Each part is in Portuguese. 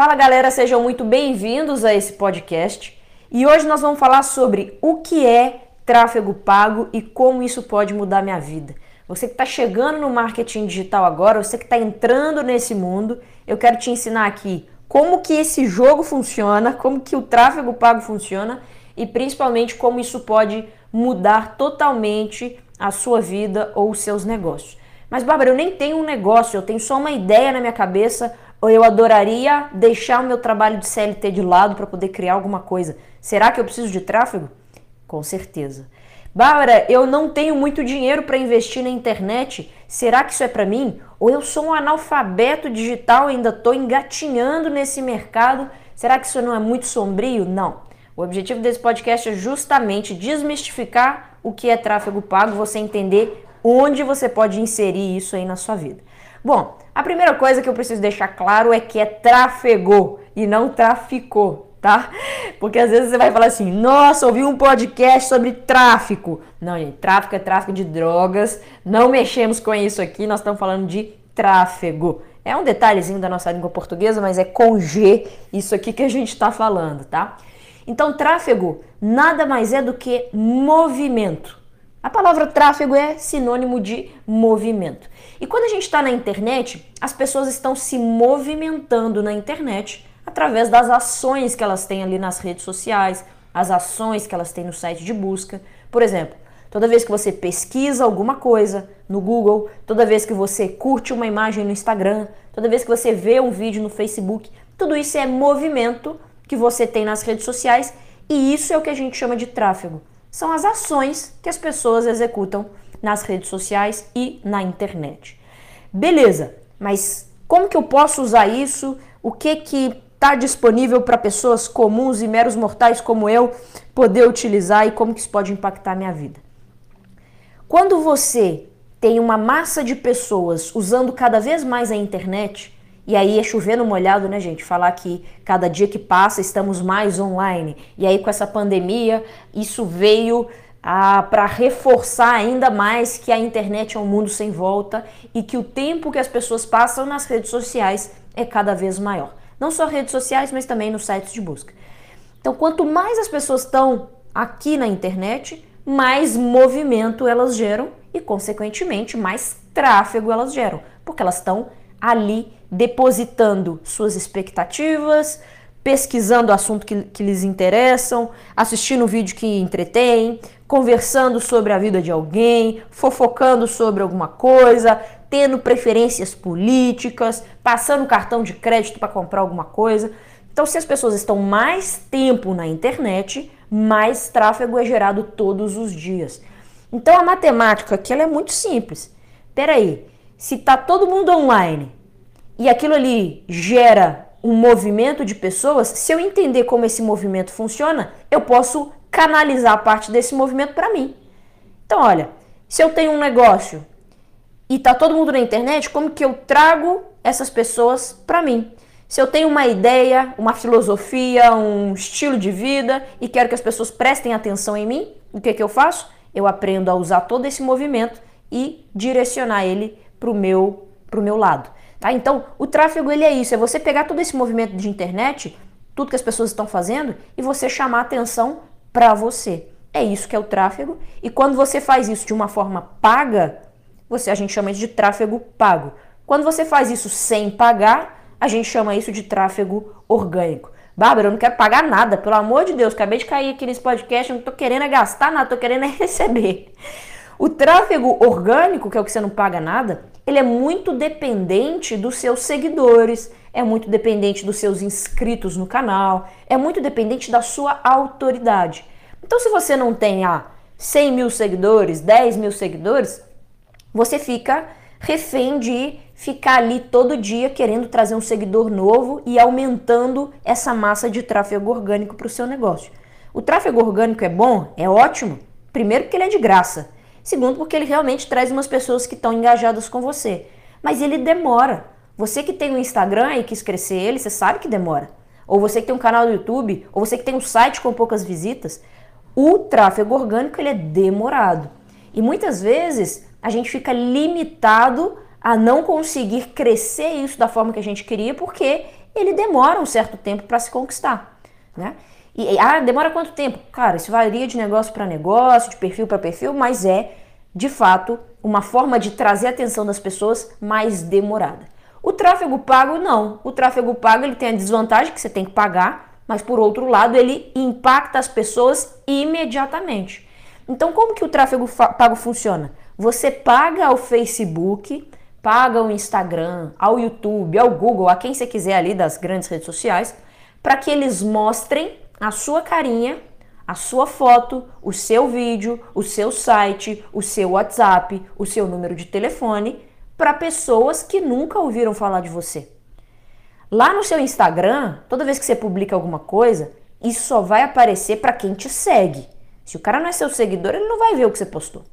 Fala galera, sejam muito bem-vindos a esse podcast. E hoje nós vamos falar sobre o que é tráfego pago e como isso pode mudar minha vida. Você que está chegando no marketing digital agora, você que está entrando nesse mundo, eu quero te ensinar aqui como que esse jogo funciona, como que o tráfego pago funciona e principalmente como isso pode mudar totalmente a sua vida ou os seus negócios. Mas, Bárbara, eu nem tenho um negócio, eu tenho só uma ideia na minha cabeça, eu adoraria deixar o meu trabalho de CLT de lado para poder criar alguma coisa. Será que eu preciso de tráfego? Com certeza. Bárbara, eu não tenho muito dinheiro para investir na internet. Será que isso é para mim? Ou eu sou um analfabeto digital ainda estou engatinhando nesse mercado? Será que isso não é muito sombrio? Não. O objetivo desse podcast é justamente desmistificar o que é tráfego pago, você entender onde você pode inserir isso aí na sua vida. Bom, a primeira coisa que eu preciso deixar claro é que é tráfego e não traficou, tá? Porque às vezes você vai falar assim: nossa, ouvi um podcast sobre tráfico. Não, gente, tráfico é tráfico de drogas, não mexemos com isso aqui, nós estamos falando de tráfego. É um detalhezinho da nossa língua portuguesa, mas é com G isso aqui que a gente está falando, tá? Então, tráfego nada mais é do que movimento. A palavra tráfego é sinônimo de movimento. E quando a gente está na internet, as pessoas estão se movimentando na internet através das ações que elas têm ali nas redes sociais, as ações que elas têm no site de busca. Por exemplo, toda vez que você pesquisa alguma coisa no Google, toda vez que você curte uma imagem no Instagram, toda vez que você vê um vídeo no Facebook, tudo isso é movimento que você tem nas redes sociais e isso é o que a gente chama de tráfego são as ações que as pessoas executam nas redes sociais e na internet. Beleza, mas como que eu posso usar isso? O que que está disponível para pessoas comuns e meros mortais como eu poder utilizar e como que isso pode impactar a minha vida? Quando você tem uma massa de pessoas usando cada vez mais a internet, e aí é chover no molhado, né, gente? Falar que cada dia que passa estamos mais online. E aí com essa pandemia, isso veio ah, para reforçar ainda mais que a internet é um mundo sem volta e que o tempo que as pessoas passam nas redes sociais é cada vez maior. Não só redes sociais, mas também nos sites de busca. Então, quanto mais as pessoas estão aqui na internet, mais movimento elas geram e, consequentemente, mais tráfego elas geram, porque elas estão ali depositando suas expectativas, pesquisando o assunto que, que lhes interessam, assistindo um vídeo que entretém, conversando sobre a vida de alguém, fofocando sobre alguma coisa, tendo preferências políticas, passando cartão de crédito para comprar alguma coisa. Então, se as pessoas estão mais tempo na internet, mais tráfego é gerado todos os dias. Então, a matemática aqui é muito simples. Peraí, se está todo mundo online e aquilo ali gera um movimento de pessoas, se eu entender como esse movimento funciona, eu posso canalizar parte desse movimento para mim. Então, olha, se eu tenho um negócio e tá todo mundo na internet, como que eu trago essas pessoas para mim? Se eu tenho uma ideia, uma filosofia, um estilo de vida e quero que as pessoas prestem atenção em mim, o que que eu faço? Eu aprendo a usar todo esse movimento e direcionar ele para o meu, pro meu lado. Tá? Então, o tráfego ele é isso, é você pegar todo esse movimento de internet, tudo que as pessoas estão fazendo, e você chamar atenção para você. É isso que é o tráfego. E quando você faz isso de uma forma paga, você a gente chama isso de tráfego pago. Quando você faz isso sem pagar, a gente chama isso de tráfego orgânico. Bárbara, eu não quero pagar nada, pelo amor de Deus, acabei de cair aqui nesse podcast, eu não tô querendo é gastar nada, tô querendo é receber. O tráfego orgânico, que é o que você não paga nada, ele é muito dependente dos seus seguidores, é muito dependente dos seus inscritos no canal, é muito dependente da sua autoridade. Então, se você não tem ah, 100 mil seguidores, 10 mil seguidores, você fica refém de ficar ali todo dia querendo trazer um seguidor novo e aumentando essa massa de tráfego orgânico para o seu negócio. O tráfego orgânico é bom? É ótimo. Primeiro, porque ele é de graça. Segundo, porque ele realmente traz umas pessoas que estão engajadas com você. Mas ele demora. Você que tem um Instagram e quis crescer ele, você sabe que demora. Ou você que tem um canal no YouTube, ou você que tem um site com poucas visitas, o tráfego orgânico ele é demorado. E muitas vezes a gente fica limitado a não conseguir crescer isso da forma que a gente queria, porque ele demora um certo tempo para se conquistar, né? E ah, demora quanto tempo? Cara, isso varia de negócio para negócio, de perfil para perfil, mas é de fato uma forma de trazer a atenção das pessoas mais demorada. O tráfego pago não. O tráfego pago ele tem a desvantagem que você tem que pagar, mas por outro lado ele impacta as pessoas imediatamente. Então como que o tráfego pago funciona? Você paga ao Facebook, paga ao Instagram, ao YouTube, ao Google, a quem você quiser ali das grandes redes sociais, para que eles mostrem a sua carinha, a sua foto, o seu vídeo, o seu site, o seu WhatsApp, o seu número de telefone para pessoas que nunca ouviram falar de você. Lá no seu Instagram, toda vez que você publica alguma coisa, isso só vai aparecer para quem te segue. Se o cara não é seu seguidor, ele não vai ver o que você postou.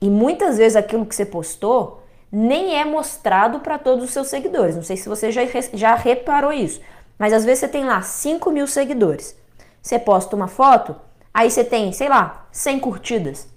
E muitas vezes aquilo que você postou nem é mostrado para todos os seus seguidores. Não sei se você já, já reparou isso. Mas às vezes você tem lá 5 mil seguidores. Você posta uma foto, aí você tem, sei lá, 100 curtidas.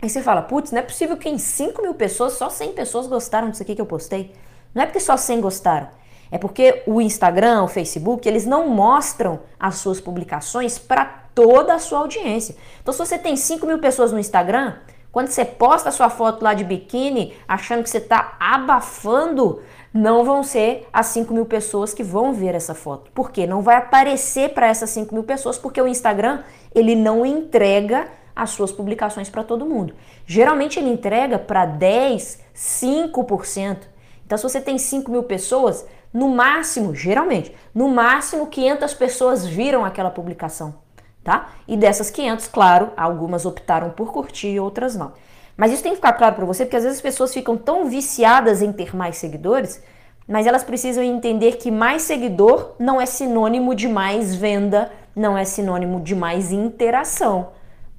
Aí você fala, putz, não é possível que em 5 mil pessoas, só 100 pessoas gostaram disso aqui que eu postei. Não é porque só 100 gostaram. É porque o Instagram, o Facebook, eles não mostram as suas publicações para toda a sua audiência. Então, se você tem 5 mil pessoas no Instagram, quando você posta a sua foto lá de biquíni, achando que você está abafando, não vão ser as 5 mil pessoas que vão ver essa foto. Por quê? Não vai aparecer para essas 5 mil pessoas, porque o Instagram ele não entrega as suas publicações para todo mundo. Geralmente ele entrega para 10, 5%. Então, se você tem 5 mil pessoas, no máximo, geralmente, no máximo 500 pessoas viram aquela publicação, tá? E dessas 500, claro, algumas optaram por curtir e outras não. Mas isso tem que ficar claro para você, porque às vezes as pessoas ficam tão viciadas em ter mais seguidores, mas elas precisam entender que mais seguidor não é sinônimo de mais venda, não é sinônimo de mais interação.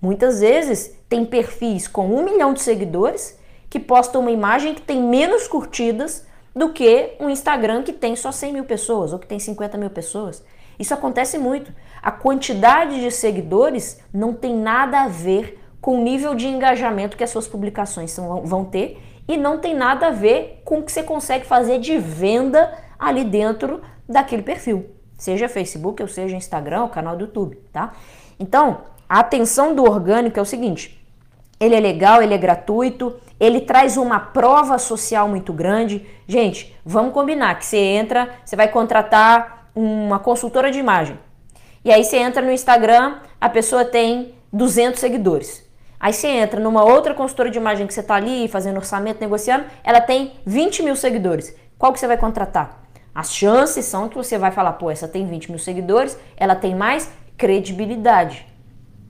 Muitas vezes tem perfis com um milhão de seguidores que postam uma imagem que tem menos curtidas do que um Instagram que tem só 100 mil pessoas ou que tem 50 mil pessoas. Isso acontece muito. A quantidade de seguidores não tem nada a ver com o nível de engajamento que as suas publicações vão ter e não tem nada a ver com o que você consegue fazer de venda ali dentro daquele perfil, seja Facebook ou seja Instagram ou canal do YouTube, tá? Então, a atenção do orgânico é o seguinte: ele é legal, ele é gratuito, ele traz uma prova social muito grande. Gente, vamos combinar que você entra, você vai contratar uma consultora de imagem. E aí você entra no Instagram, a pessoa tem 200 seguidores. Aí você entra numa outra consultora de imagem que você está ali fazendo orçamento, negociando, ela tem 20 mil seguidores. Qual que você vai contratar? As chances são que você vai falar, pô, essa tem 20 mil seguidores, ela tem mais credibilidade.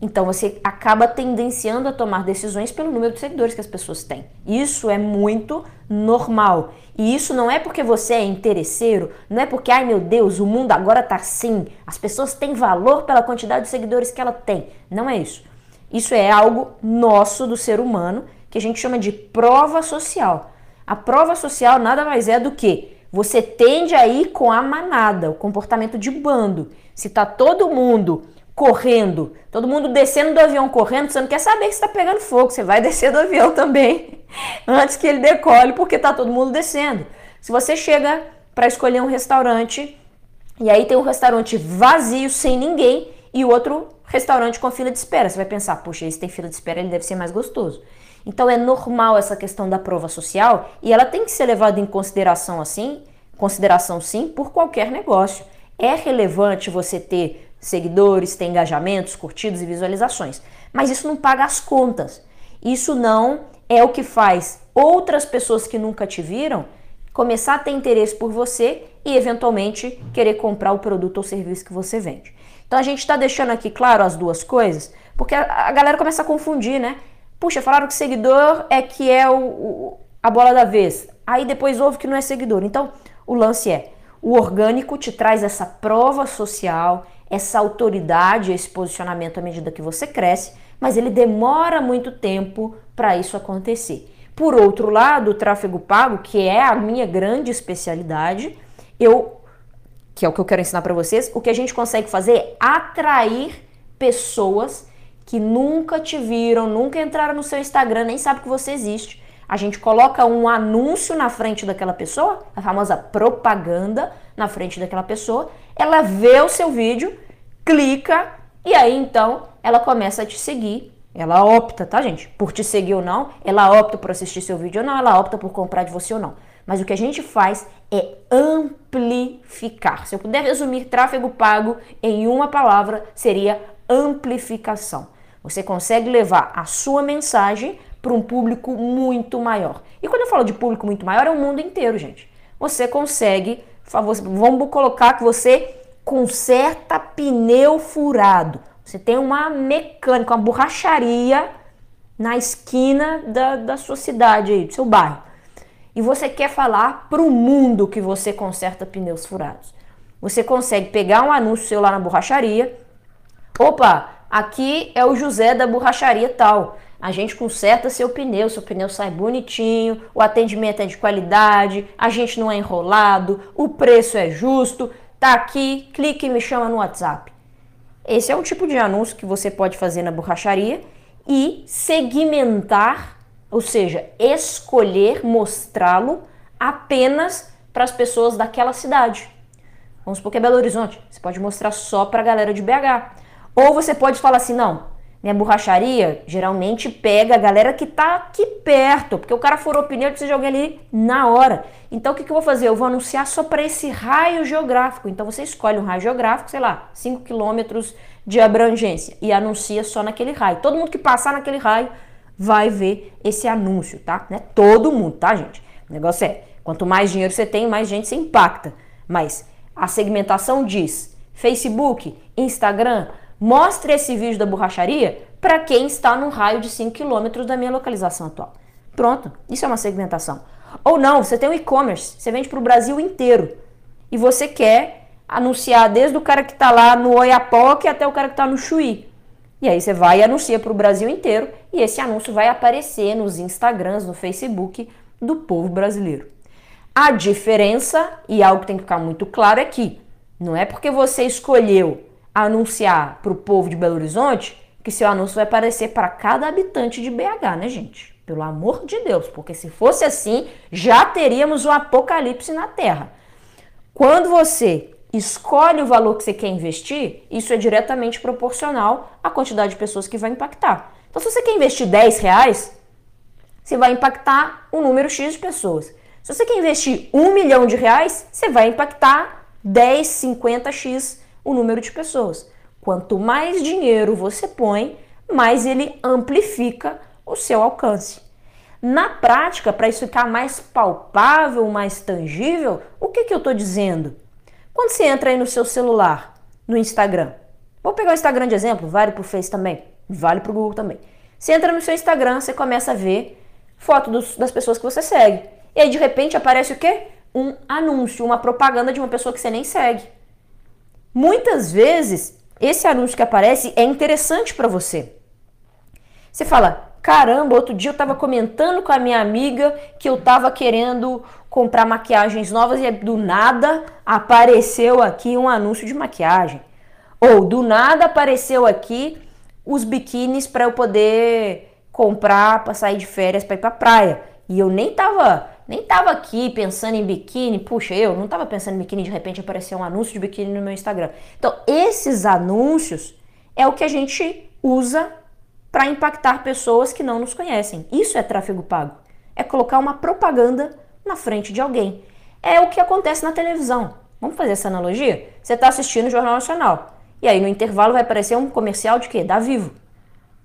Então você acaba tendenciando a tomar decisões pelo número de seguidores que as pessoas têm. Isso é muito normal. E isso não é porque você é interesseiro, não é porque, ai meu Deus, o mundo agora tá assim, as pessoas têm valor pela quantidade de seguidores que ela tem. Não é isso. Isso é algo nosso do ser humano que a gente chama de prova social. A prova social nada mais é do que você tende a ir com a manada, o comportamento de bando. Se tá todo mundo correndo, todo mundo descendo do avião correndo, você não quer saber que está pegando fogo, você vai descer do avião também antes que ele decole, porque tá todo mundo descendo. Se você chega para escolher um restaurante e aí tem um restaurante vazio sem ninguém e outro restaurante com fila de espera. Você vai pensar, poxa, esse tem fila de espera, ele deve ser mais gostoso. Então é normal essa questão da prova social e ela tem que ser levada em consideração assim, consideração sim, por qualquer negócio. É relevante você ter seguidores, ter engajamentos, curtidos e visualizações, mas isso não paga as contas. Isso não é o que faz outras pessoas que nunca te viram começar a ter interesse por você e eventualmente querer comprar o produto ou serviço que você vende. Então a gente está deixando aqui claro as duas coisas, porque a, galera começa a confundir, né? Puxa, falaram que seguidor é que é o, o, a bola da vez. Aí depois ouve que não é seguidor. Então o lance é: o orgânico te traz essa prova social, essa autoridade, esse posicionamento à medida que você cresce, mas ele demora muito tempo para isso acontecer. Por outro lado, o tráfego pago, que é a minha grande especialidade, eu que é o que eu quero ensinar para vocês, o que a gente consegue fazer é atrair pessoas que nunca te viram, nunca entraram no seu Instagram, nem sabe que você existe. A gente coloca um anúncio na frente daquela pessoa, a famosa propaganda na frente daquela pessoa. Ela vê o seu vídeo, clica e aí então ela começa a te seguir. Ela opta, tá, gente? Por te seguir ou não, ela opta por assistir seu vídeo ou não, ela opta por comprar de você ou não. Mas o que a gente faz é amplificar. Se eu puder resumir tráfego pago em uma palavra, seria amplificação. Você consegue levar a sua mensagem para um público muito maior. E quando eu falo de público muito maior, é o mundo inteiro, gente. Você consegue, vamos colocar que você conserta pneu furado. Você tem uma mecânica, uma borracharia na esquina da, da sua cidade aí, do seu bairro e você quer falar para o mundo que você conserta pneus furados. Você consegue pegar um anúncio seu lá na borracharia. Opa, aqui é o José da borracharia tal. A gente conserta seu pneu, seu pneu sai bonitinho, o atendimento é de qualidade, a gente não é enrolado, o preço é justo. Tá aqui, clique e me chama no WhatsApp. Esse é o tipo de anúncio que você pode fazer na borracharia e segmentar ou seja, escolher mostrá-lo apenas para as pessoas daquela cidade. Vamos supor que é Belo Horizonte, você pode mostrar só para a galera de BH. Ou você pode falar assim, não, minha borracharia geralmente pega a galera que está aqui perto, porque o cara furou pneu, precisa de alguém ali na hora. Então o que, que eu vou fazer? Eu vou anunciar só para esse raio geográfico. Então você escolhe um raio geográfico, sei lá, 5 quilômetros de abrangência e anuncia só naquele raio. Todo mundo que passar naquele raio vai ver esse anúncio, tá? É todo mundo, tá, gente? O negócio é, quanto mais dinheiro você tem, mais gente você impacta. Mas a segmentação diz: Facebook, Instagram, mostre esse vídeo da borracharia para quem está no raio de 5 km da minha localização atual. Pronto, isso é uma segmentação. Ou não, você tem um e-commerce, você vende para o Brasil inteiro e você quer anunciar desde o cara que está lá no Oiapoque até o cara que está no Chuí. E aí você vai e anuncia para o Brasil inteiro e esse anúncio vai aparecer nos Instagrams, no Facebook do povo brasileiro. A diferença, e algo que tem que ficar muito claro, é que não é porque você escolheu anunciar para o povo de Belo Horizonte que seu anúncio vai aparecer para cada habitante de BH, né, gente? Pelo amor de Deus, porque se fosse assim, já teríamos um apocalipse na Terra. Quando você escolhe o valor que você quer investir, isso é diretamente proporcional à quantidade de pessoas que vai impactar. Então, se você quer investir 10 reais, você vai impactar um número X de pessoas. Se você quer investir um milhão de reais, você vai impactar 10, 50x o número de pessoas. Quanto mais dinheiro você põe, mais ele amplifica o seu alcance. Na prática, para isso ficar mais palpável, mais tangível, o que, que eu estou dizendo? Quando você entra aí no seu celular, no Instagram, vou pegar o Instagram de exemplo, vale para o Face também, vale para o Google também. Você entra no seu Instagram, você começa a ver foto dos, das pessoas que você segue. E aí de repente aparece o quê? Um anúncio, uma propaganda de uma pessoa que você nem segue. Muitas vezes esse anúncio que aparece é interessante para você. Você fala: caramba, outro dia eu estava comentando com a minha amiga que eu estava querendo comprar maquiagens novas e do nada apareceu aqui um anúncio de maquiagem. Ou do nada apareceu aqui os biquínis para eu poder comprar para sair de férias para ir para praia. E eu nem tava, nem tava aqui pensando em biquíni. Puxa, eu não tava pensando em biquíni, de repente apareceu um anúncio de biquíni no meu Instagram. Então, esses anúncios é o que a gente usa para impactar pessoas que não nos conhecem. Isso é tráfego pago. É colocar uma propaganda na frente de alguém. É o que acontece na televisão. Vamos fazer essa analogia? Você está assistindo o Jornal Nacional. E aí no intervalo vai aparecer um comercial de quê? Da Vivo.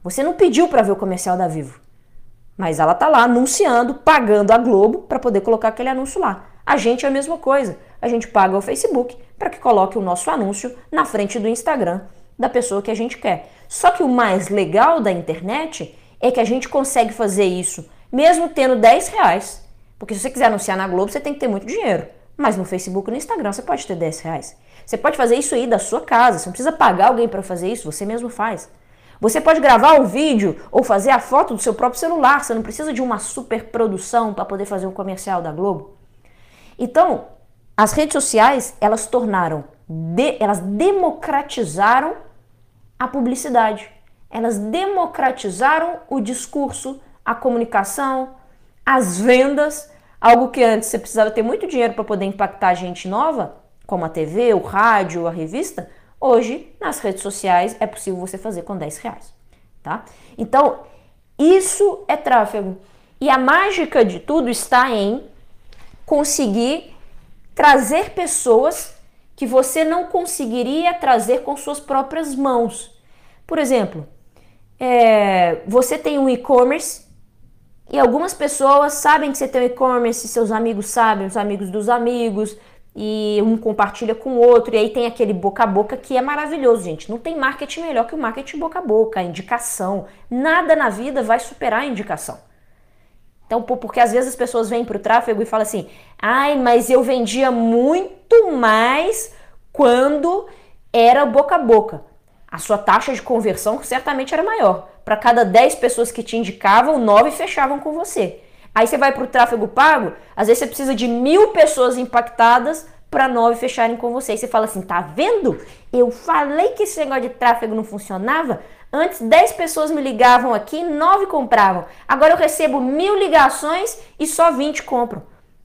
Você não pediu para ver o comercial da Vivo. Mas ela tá lá anunciando, pagando a Globo para poder colocar aquele anúncio lá. A gente é a mesma coisa. A gente paga o Facebook para que coloque o nosso anúncio na frente do Instagram da pessoa que a gente quer. Só que o mais legal da internet é que a gente consegue fazer isso mesmo tendo 10 reais. Porque se você quiser anunciar na Globo, você tem que ter muito dinheiro. Mas no Facebook e no Instagram você pode ter 10 reais. Você pode fazer isso aí da sua casa. Você não precisa pagar alguém para fazer isso, você mesmo faz. Você pode gravar o vídeo ou fazer a foto do seu próprio celular. Você não precisa de uma super produção para poder fazer um comercial da Globo. Então, as redes sociais, elas tornaram, de, elas democratizaram a publicidade. Elas democratizaram o discurso, a comunicação, as vendas, algo que antes você precisava ter muito dinheiro para poder impactar gente nova, como a TV, o rádio, a revista, hoje nas redes sociais é possível você fazer com 10 reais, tá? Então, isso é tráfego. E a mágica de tudo está em conseguir trazer pessoas que você não conseguiria trazer com suas próprias mãos. Por exemplo, é, você tem um e-commerce e algumas pessoas sabem que você tem um e-commerce, seus amigos sabem, os amigos dos amigos, e um compartilha com o outro, e aí tem aquele boca a boca que é maravilhoso, gente. Não tem marketing melhor que o marketing boca a boca, a indicação. Nada na vida vai superar a indicação. Então, porque às vezes as pessoas vêm para o tráfego e falam assim: ai, mas eu vendia muito mais quando era boca a boca a sua taxa de conversão certamente era maior. Para cada 10 pessoas que te indicavam, 9 fechavam com você. Aí você vai para o tráfego pago, às vezes você precisa de mil pessoas impactadas para nove fecharem com você. E você fala assim: tá vendo? Eu falei que esse negócio de tráfego não funcionava. Antes 10 pessoas me ligavam aqui, 9 compravam. Agora eu recebo mil ligações e só 20 compram.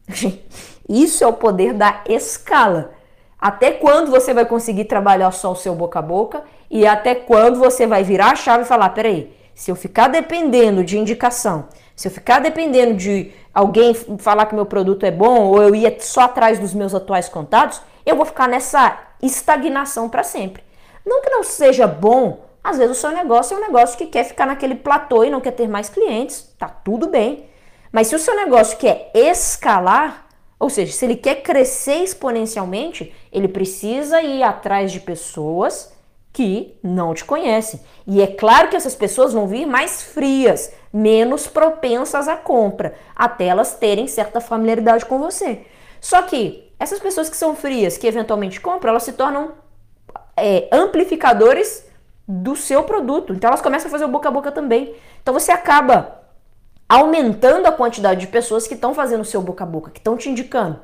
Isso é o poder da escala. Até quando você vai conseguir trabalhar só o seu boca a boca e até quando você vai virar a chave e falar: peraí, se eu ficar dependendo de indicação, se eu ficar dependendo de alguém falar que meu produto é bom ou eu ia só atrás dos meus atuais contatos, eu vou ficar nessa estagnação para sempre. Não que não seja bom, às vezes o seu negócio é um negócio que quer ficar naquele platô e não quer ter mais clientes, tá tudo bem. Mas se o seu negócio quer escalar, ou seja, se ele quer crescer exponencialmente, ele precisa ir atrás de pessoas que não te conhecem. E é claro que essas pessoas vão vir mais frias, menos propensas à compra, até elas terem certa familiaridade com você. Só que essas pessoas que são frias, que eventualmente compram, elas se tornam é, amplificadores do seu produto. Então elas começam a fazer o boca a boca também. Então você acaba aumentando a quantidade de pessoas que estão fazendo o seu boca a boca, que estão te indicando.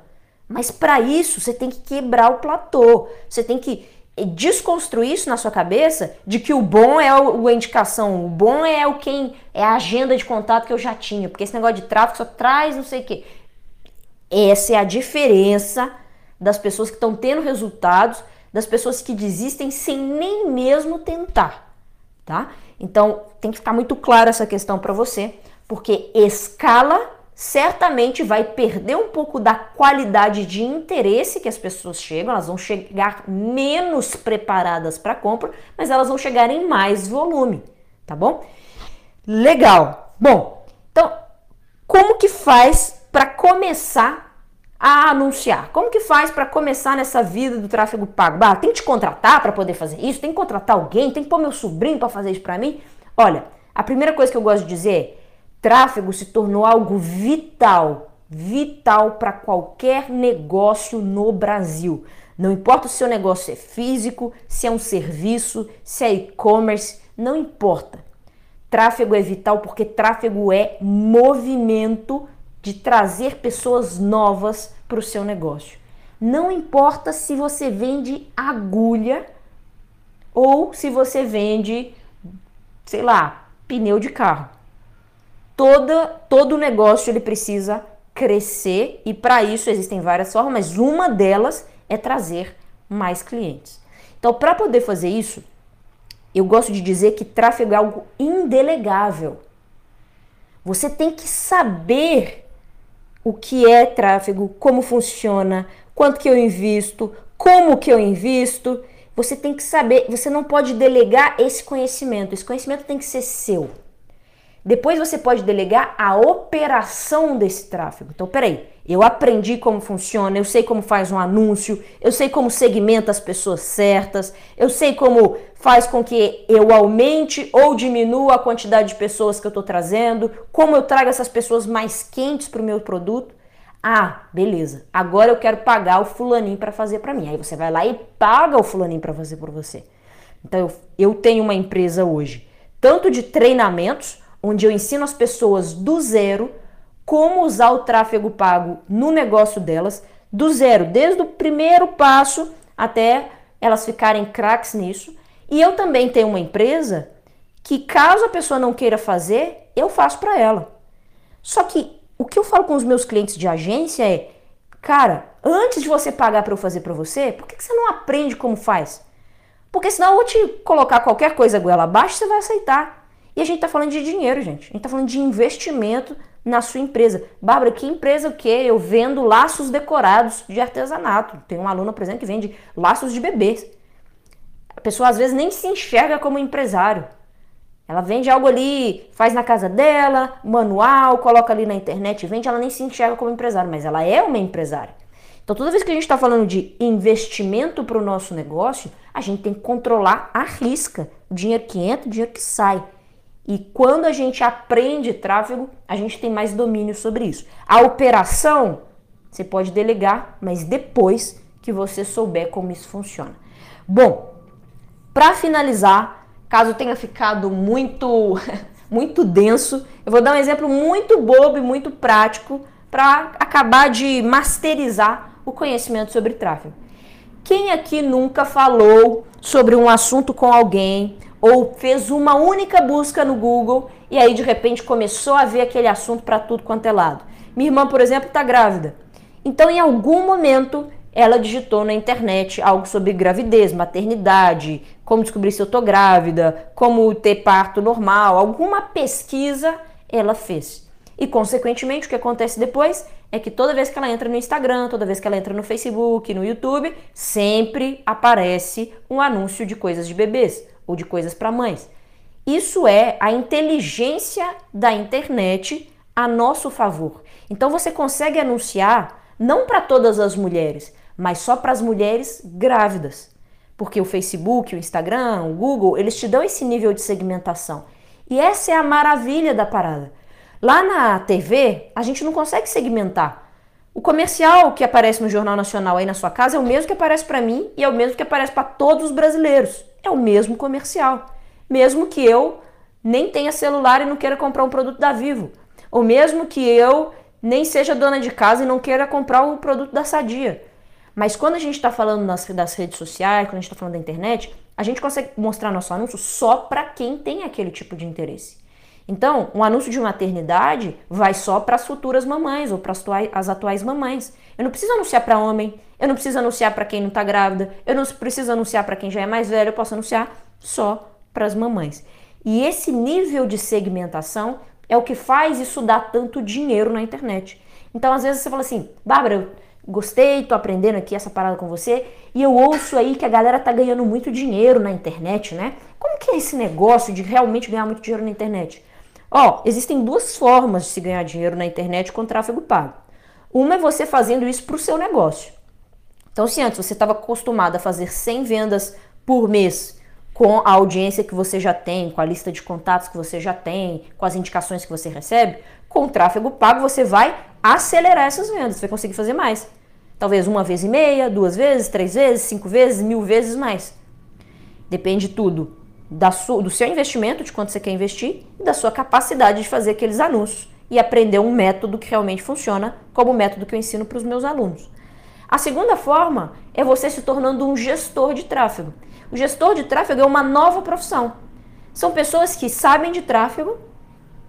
Mas para isso você tem que quebrar o platô. Você tem que desconstruir isso na sua cabeça de que o bom é a indicação, o bom é o quem é a agenda de contato que eu já tinha, porque esse negócio de tráfego só traz não sei o que. Essa é a diferença das pessoas que estão tendo resultados, das pessoas que desistem sem nem mesmo tentar, tá? Então tem que ficar muito claro essa questão para você, porque escala certamente vai perder um pouco da qualidade de interesse que as pessoas chegam, elas vão chegar menos preparadas para compra, mas elas vão chegar em mais volume, tá bom? Legal. Bom, então como que faz para começar a anunciar? Como que faz para começar nessa vida do tráfego pago? Bah, tem que te contratar para poder fazer isso? Tem que contratar alguém? Tem que pôr meu sobrinho para fazer isso para mim? Olha, a primeira coisa que eu gosto de dizer é Tráfego se tornou algo vital, vital para qualquer negócio no Brasil. Não importa se o seu negócio é físico, se é um serviço, se é e-commerce, não importa. Tráfego é vital porque tráfego é movimento de trazer pessoas novas para o seu negócio. Não importa se você vende agulha ou se você vende, sei lá, pneu de carro toda, todo negócio ele precisa crescer e para isso existem várias formas, mas uma delas é trazer mais clientes. Então, para poder fazer isso, eu gosto de dizer que tráfego é algo indelegável. Você tem que saber o que é tráfego, como funciona, quanto que eu invisto, como que eu invisto. Você tem que saber, você não pode delegar esse conhecimento. Esse conhecimento tem que ser seu. Depois você pode delegar a operação desse tráfego. Então, peraí, eu aprendi como funciona, eu sei como faz um anúncio, eu sei como segmenta as pessoas certas, eu sei como faz com que eu aumente ou diminua a quantidade de pessoas que eu estou trazendo, como eu trago essas pessoas mais quentes para o meu produto. Ah, beleza. Agora eu quero pagar o fulaninho para fazer para mim. Aí você vai lá e paga o fulaninho para fazer por você. Então eu, eu tenho uma empresa hoje, tanto de treinamentos onde eu ensino as pessoas do zero como usar o tráfego pago no negócio delas, do zero, desde o primeiro passo até elas ficarem craques nisso. E eu também tenho uma empresa que, caso a pessoa não queira fazer, eu faço para ela. Só que o que eu falo com os meus clientes de agência é, cara, antes de você pagar para eu fazer para você, por que, que você não aprende como faz? Porque senão eu vou te colocar qualquer coisa goela abaixo, você vai aceitar. E a gente está falando de dinheiro, gente. A gente está falando de investimento na sua empresa. Bárbara, que empresa o quê? Eu vendo laços decorados de artesanato. Tem uma aluna, por exemplo, que vende laços de bebês. A pessoa às vezes nem se enxerga como empresário. Ela vende algo ali, faz na casa dela, manual, coloca ali na internet, vende, ela nem se enxerga como empresário, mas ela é uma empresária. Então, toda vez que a gente está falando de investimento para o nosso negócio, a gente tem que controlar a risca, o dinheiro que entra, o dinheiro que sai. E quando a gente aprende tráfego, a gente tem mais domínio sobre isso. A operação você pode delegar, mas depois que você souber como isso funciona. Bom, para finalizar, caso tenha ficado muito muito denso, eu vou dar um exemplo muito bobo e muito prático para acabar de masterizar o conhecimento sobre tráfego. Quem aqui nunca falou sobre um assunto com alguém ou fez uma única busca no Google e aí de repente começou a ver aquele assunto para tudo quanto é lado? Minha irmã, por exemplo, está grávida. Então, em algum momento, ela digitou na internet algo sobre gravidez, maternidade, como descobrir se eu tô grávida, como ter parto normal, alguma pesquisa ela fez. E, consequentemente, o que acontece depois é que toda vez que ela entra no Instagram, toda vez que ela entra no Facebook, no YouTube, sempre aparece um anúncio de coisas de bebês ou de coisas para mães. Isso é a inteligência da internet a nosso favor. Então você consegue anunciar não para todas as mulheres, mas só para as mulheres grávidas. Porque o Facebook, o Instagram, o Google, eles te dão esse nível de segmentação. E essa é a maravilha da parada. Lá na TV, a gente não consegue segmentar. O comercial que aparece no Jornal Nacional aí na sua casa é o mesmo que aparece para mim e é o mesmo que aparece para todos os brasileiros. É o mesmo comercial. Mesmo que eu nem tenha celular e não queira comprar um produto da Vivo. Ou mesmo que eu nem seja dona de casa e não queira comprar um produto da Sadia. Mas quando a gente está falando nas, das redes sociais, quando a gente está falando da internet, a gente consegue mostrar nosso anúncio só para quem tem aquele tipo de interesse. Então, um anúncio de maternidade vai só para as futuras mamães ou para as atuais mamães. Eu não preciso anunciar para homem, eu não preciso anunciar para quem não está grávida, eu não preciso anunciar para quem já é mais velho, eu posso anunciar só para as mamães. E esse nível de segmentação é o que faz isso dar tanto dinheiro na internet. Então, às vezes você fala assim, Bárbara, eu gostei, tô aprendendo aqui essa parada com você, e eu ouço aí que a galera tá ganhando muito dinheiro na internet, né? Como que é esse negócio de realmente ganhar muito dinheiro na internet? Ó, existem duas formas de se ganhar dinheiro na internet com tráfego pago. Uma é você fazendo isso para o seu negócio. Então, se antes você estava acostumado a fazer 100 vendas por mês com a audiência que você já tem, com a lista de contatos que você já tem, com as indicações que você recebe, com o tráfego pago você vai acelerar essas vendas, você vai conseguir fazer mais. Talvez uma vez e meia, duas vezes, três vezes, cinco vezes, mil vezes mais. Depende tudo da sua, do seu investimento, de quanto você quer investir, e da sua capacidade de fazer aqueles anúncios e aprender um método que realmente funciona, como o método que eu ensino para os meus alunos. A segunda forma é você se tornando um gestor de tráfego. O gestor de tráfego é uma nova profissão. São pessoas que sabem de tráfego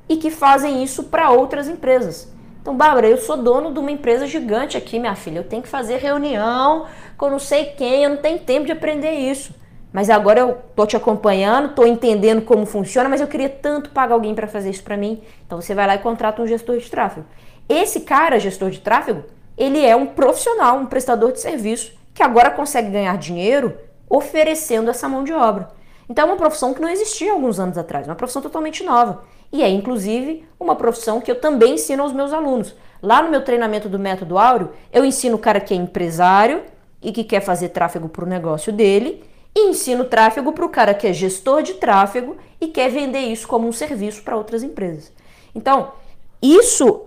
e que fazem isso para outras empresas. Então, Bárbara, eu sou dono de uma empresa gigante aqui, minha filha. Eu tenho que fazer reunião com não sei quem, eu não tenho tempo de aprender isso mas agora eu tô te acompanhando, tô entendendo como funciona, mas eu queria tanto pagar alguém para fazer isso para mim. Então você vai lá e contrata um gestor de tráfego. Esse cara, gestor de tráfego, ele é um profissional, um prestador de serviço que agora consegue ganhar dinheiro oferecendo essa mão de obra. Então é uma profissão que não existia alguns anos atrás, uma profissão totalmente nova. E é inclusive uma profissão que eu também ensino aos meus alunos. Lá no meu treinamento do Método Áureo, eu ensino o cara que é empresário e que quer fazer tráfego para o negócio dele e ensino tráfego para o cara que é gestor de tráfego e quer vender isso como um serviço para outras empresas. Então, isso,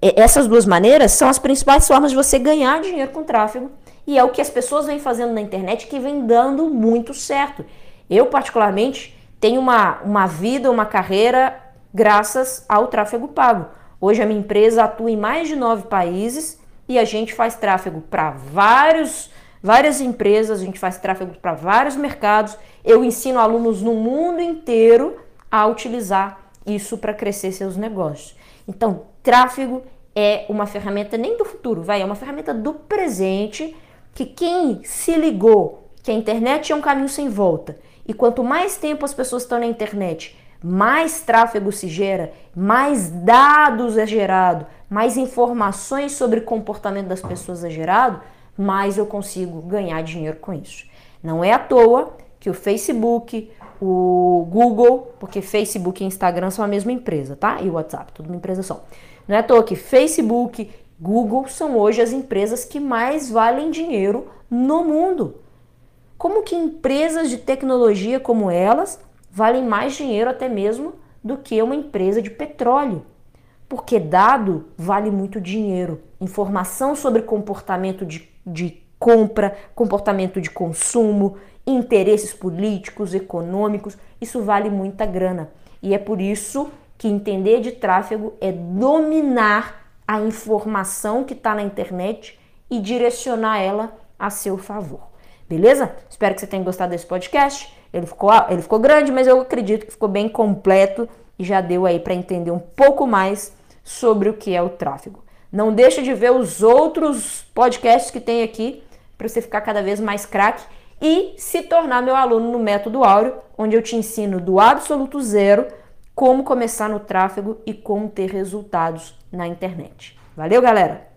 essas duas maneiras são as principais formas de você ganhar dinheiro com tráfego e é o que as pessoas vêm fazendo na internet que vem dando muito certo. Eu, particularmente, tenho uma, uma vida, uma carreira graças ao tráfego pago. Hoje a minha empresa atua em mais de nove países e a gente faz tráfego para vários várias empresas, a gente faz tráfego para vários mercados. Eu ensino alunos no mundo inteiro a utilizar isso para crescer seus negócios. Então, tráfego é uma ferramenta nem do futuro, vai, é uma ferramenta do presente que quem se ligou que a internet é um caminho sem volta e quanto mais tempo as pessoas estão na internet, mais tráfego se gera, mais dados é gerado, mais informações sobre o comportamento das pessoas é gerado, mais eu consigo ganhar dinheiro com isso. Não é à toa que o Facebook, o Google, porque Facebook e Instagram são a mesma empresa, tá? E o WhatsApp, tudo uma empresa só. Não é à toa que Facebook, Google são hoje as empresas que mais valem dinheiro no mundo. Como que empresas de tecnologia como elas valem mais dinheiro até mesmo do que uma empresa de petróleo? Porque dado vale muito dinheiro. Informação sobre comportamento de, de compra, comportamento de consumo, interesses políticos, econômicos, isso vale muita grana. E é por isso que entender de tráfego é dominar a informação que está na internet e direcionar ela a seu favor. Beleza? Espero que você tenha gostado desse podcast. Ele ficou, ele ficou grande, mas eu acredito que ficou bem completo e já deu aí para entender um pouco mais sobre o que é o tráfego. Não deixa de ver os outros podcasts que tem aqui para você ficar cada vez mais craque e se tornar meu aluno no Método Áureo, onde eu te ensino do absoluto zero como começar no tráfego e como ter resultados na internet. Valeu, galera!